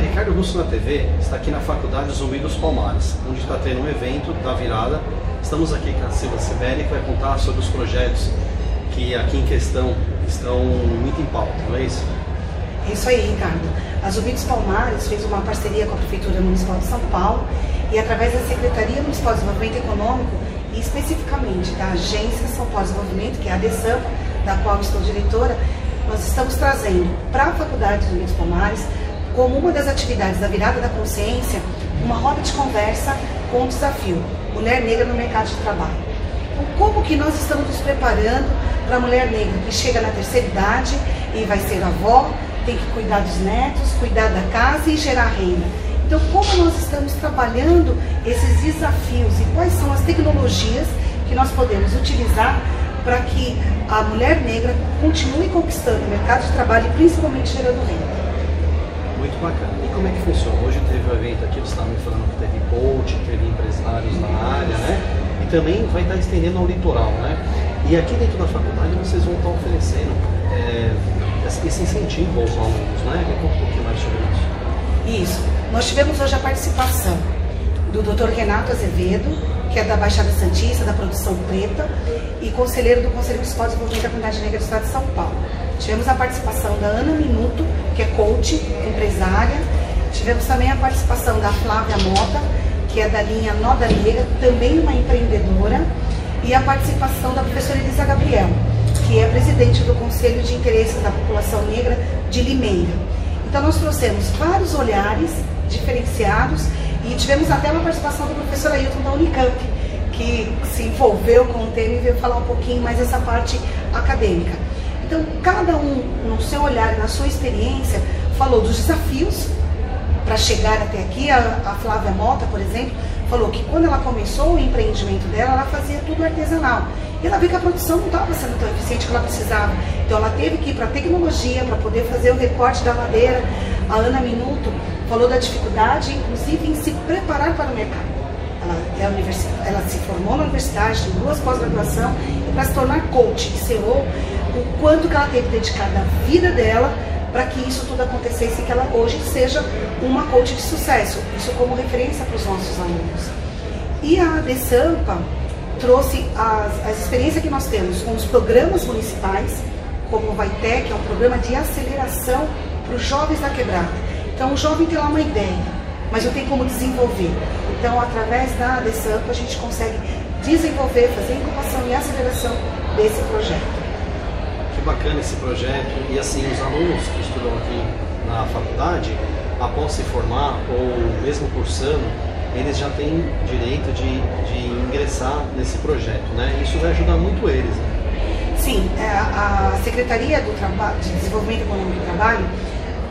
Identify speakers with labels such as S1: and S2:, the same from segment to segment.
S1: Ricardo Russo na TV está aqui na Faculdade Zumbi dos Palmares, onde está tendo um evento da virada. Estamos aqui com a Silva Sibeli, que vai contar sobre os projetos que aqui em questão estão muito em pauta, não é isso?
S2: É isso aí, Ricardo. A Zumbi dos Palmares fez uma parceria com a Prefeitura Municipal de São Paulo e através da Secretaria Municipal de Desenvolvimento Econômico e especificamente da Agência São Paulo de Desenvolvimento, que é a ADESAM, da qual estou diretora, nós estamos trazendo para a Faculdade Zumbi dos Palmares como uma das atividades da virada da consciência, uma roda de conversa com o desafio Mulher Negra no Mercado de Trabalho. Então, como que nós estamos nos preparando para a mulher negra que chega na terceira idade e vai ser avó, tem que cuidar dos netos, cuidar da casa e gerar renda. Então, como nós estamos trabalhando esses desafios e quais são as tecnologias que nós podemos utilizar para que a mulher negra continue conquistando o mercado de trabalho e principalmente gerando renda?
S1: Muito bacana. E como é que funciona? Hoje teve um evento aqui, você estava me falando que teve coach, teve empresários na área, né? E também vai estar estendendo ao litoral, né? E aqui dentro da faculdade vocês vão estar oferecendo é, esse incentivo aos alunos, né? Me conta um pouquinho mais sobre isso.
S2: Isso. Nós tivemos hoje a participação do Dr. Renato Azevedo, que é da Baixada Santista, da produção preta, e conselheiro do Conselho Municipal de Desenvolvimento da Comunidade Negra do Estado de São Paulo. Tivemos a participação da Ana Minuto, que é coach, empresária. Tivemos também a participação da Flávia Mota, que é da linha Noda Negra, também uma empreendedora. E a participação da professora Elisa Gabriel, que é presidente do Conselho de Interesses da População Negra de Limeira. Então nós trouxemos vários olhares diferenciados e tivemos até uma participação do professor Ailton da Unicamp, que se envolveu com o tema e veio falar um pouquinho mais dessa parte acadêmica. Então, cada um, no seu olhar, na sua experiência, falou dos desafios para chegar até aqui. A, a, Flávia Mota, por exemplo, falou que quando ela começou o empreendimento dela, ela fazia tudo artesanal. E ela viu que a produção não estava sendo tão eficiente que ela precisava. Então, ela teve que ir para a tecnologia para poder fazer o recorte da madeira. A Ana Minuto falou da dificuldade, inclusive, em se preparar para o mercado. Ela, é ela se formou na universidade, duas pós-graduação, e para se tornar coach, encerrou o quanto que ela teve dedicado a vida dela para que isso tudo acontecesse e que ela hoje seja uma coach de sucesso. Isso como referência para os nossos alunos. E a De Sampa trouxe as, as experiências que nós temos com os programas municipais, como o Vaitec, que é um programa de aceleração para os jovens da quebrada. Então o jovem tem lá uma ideia, mas não tem como desenvolver. Então, através da De Sampa, a gente consegue desenvolver, fazer incubação e aceleração desse projeto
S1: bacana esse projeto e assim os alunos que estudam aqui na faculdade, após se formar ou mesmo cursando, eles já têm direito de, de ingressar nesse projeto, né? Isso vai ajudar muito eles. Né?
S2: Sim, é, a Secretaria do Trabalho, de Desenvolvimento Econômico do Trabalho,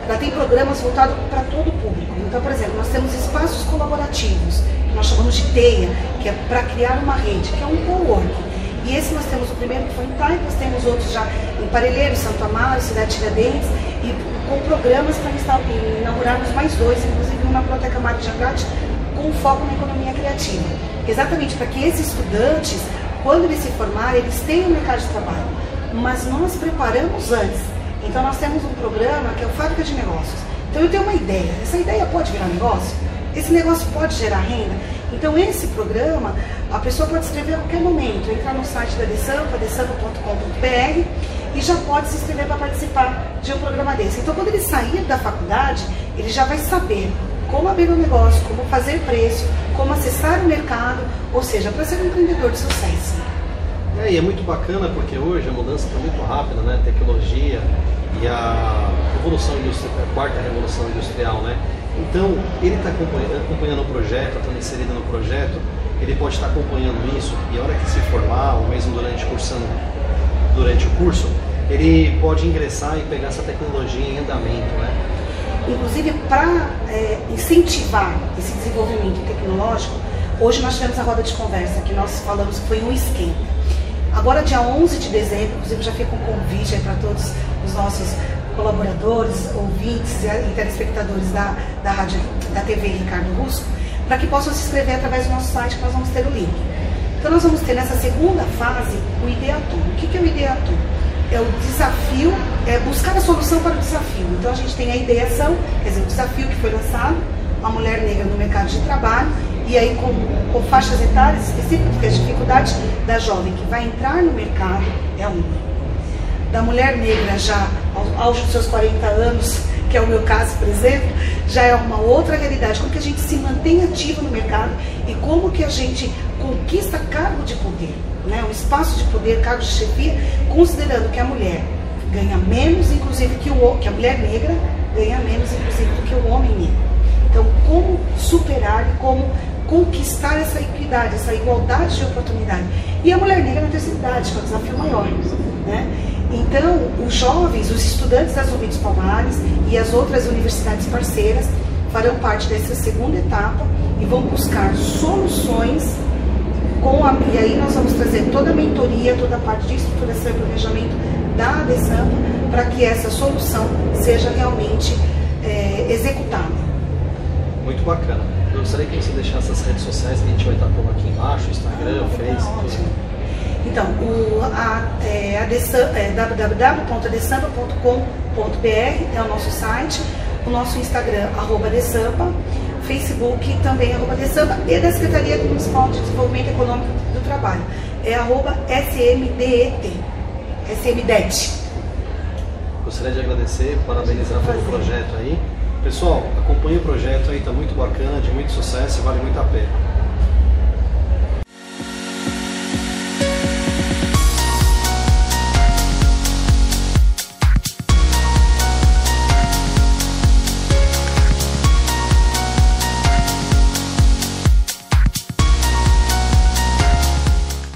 S2: ela tem programas voltados para todo o público. Então, por exemplo, nós temos espaços colaborativos, que nós chamamos de TEIA, que é para criar uma rede, que é um co-work e esse nós temos o primeiro que foi em Itaí, nós temos outros já em Parelheiro, Santo Amaro, Cidade Tiradentes, e com programas para inaugurarmos mais dois, inclusive uma Proteca Mário de Andrade, com foco na economia criativa. Exatamente para que esses estudantes, quando eles se formarem, eles tenham um mercado de trabalho. Mas nós preparamos antes. Então nós temos um programa que é o Fábrica de Negócios. Então eu tenho uma ideia. Essa ideia pode virar negócio? Esse negócio pode gerar renda? Então, esse programa, a pessoa pode escrever a qualquer momento, entrar no site da Desampa, desampa.com.br e já pode se inscrever para participar de um programa desse. Então, quando ele sair da faculdade, ele já vai saber como abrir um negócio, como fazer preço, como acessar o mercado, ou seja, para ser um empreendedor de sucesso.
S1: É, e é muito bacana porque hoje a mudança está muito rápida, né? Tecnologia e a revolução industrial, a quarta revolução industrial, né? Então, ele está acompanhando, acompanhando o projeto, estando inserido no projeto, ele pode estar acompanhando isso e a hora que se formar, ou mesmo durante, cursando, durante o curso, ele pode ingressar e pegar essa tecnologia em andamento, né?
S2: Inclusive, para é, incentivar esse desenvolvimento tecnológico, hoje nós tivemos a roda de conversa que nós falamos que foi um esquema. Agora, dia 11 de dezembro, inclusive já fica um convite para todos os nossos colaboradores, ouvintes e telespectadores da, da, rádio, da TV Ricardo Russo, para que possam se inscrever através do nosso site, que nós vamos ter o link. Então, nós vamos ter nessa segunda fase o Ideatur. O que é o Ideatur? é o desafio, é buscar a solução para o desafio. Então a gente tem a ideação, quer dizer, o desafio que foi lançado, uma mulher negra no mercado de trabalho, e aí com, com faixas etárias específicas, porque as dificuldades da jovem que vai entrar no mercado é uma. Da mulher negra já aos, aos seus 40 anos, que é o meu caso, por exemplo, já é uma outra realidade. Como que a gente se mantém ativo no mercado e como que a gente conquista cargo de poder, né? um espaço de poder, cargo de chefia, considerando que a mulher ganha menos, inclusive, que, o, que a mulher negra ganha menos, inclusive, do que o homem negro. Então, como superar e como conquistar essa equidade, essa igualdade de oportunidade. E a mulher negra na terceira idade, que é o desafio maior. Né? Então, os jovens, os estudantes das Ouvidos Palmares e as outras universidades parceiras farão parte dessa segunda etapa e vão buscar soluções com a, e aí nós vamos trazer toda a mentoria, toda a parte de estruturação e planejamento da ADESAM para que essa solução seja realmente é, executada.
S1: Muito bacana. Gostaria que você deixasse as redes sociais que a gente vai estar pondo aqui embaixo, Instagram, ah, Facebook.
S2: Então, o, a, é, é www.adesamba.com.br é o nosso site, o nosso Instagram, arroba Adesamba, Facebook também, arroba Adesamba, e da Secretaria Municipal de Desenvolvimento Econômico do Trabalho, é arroba SMDET, SMDET.
S1: Gostaria de agradecer, parabenizar pelo projeto aí. Pessoal, acompanhe o projeto aí, está muito bacana, de muito sucesso e vale muito a pena.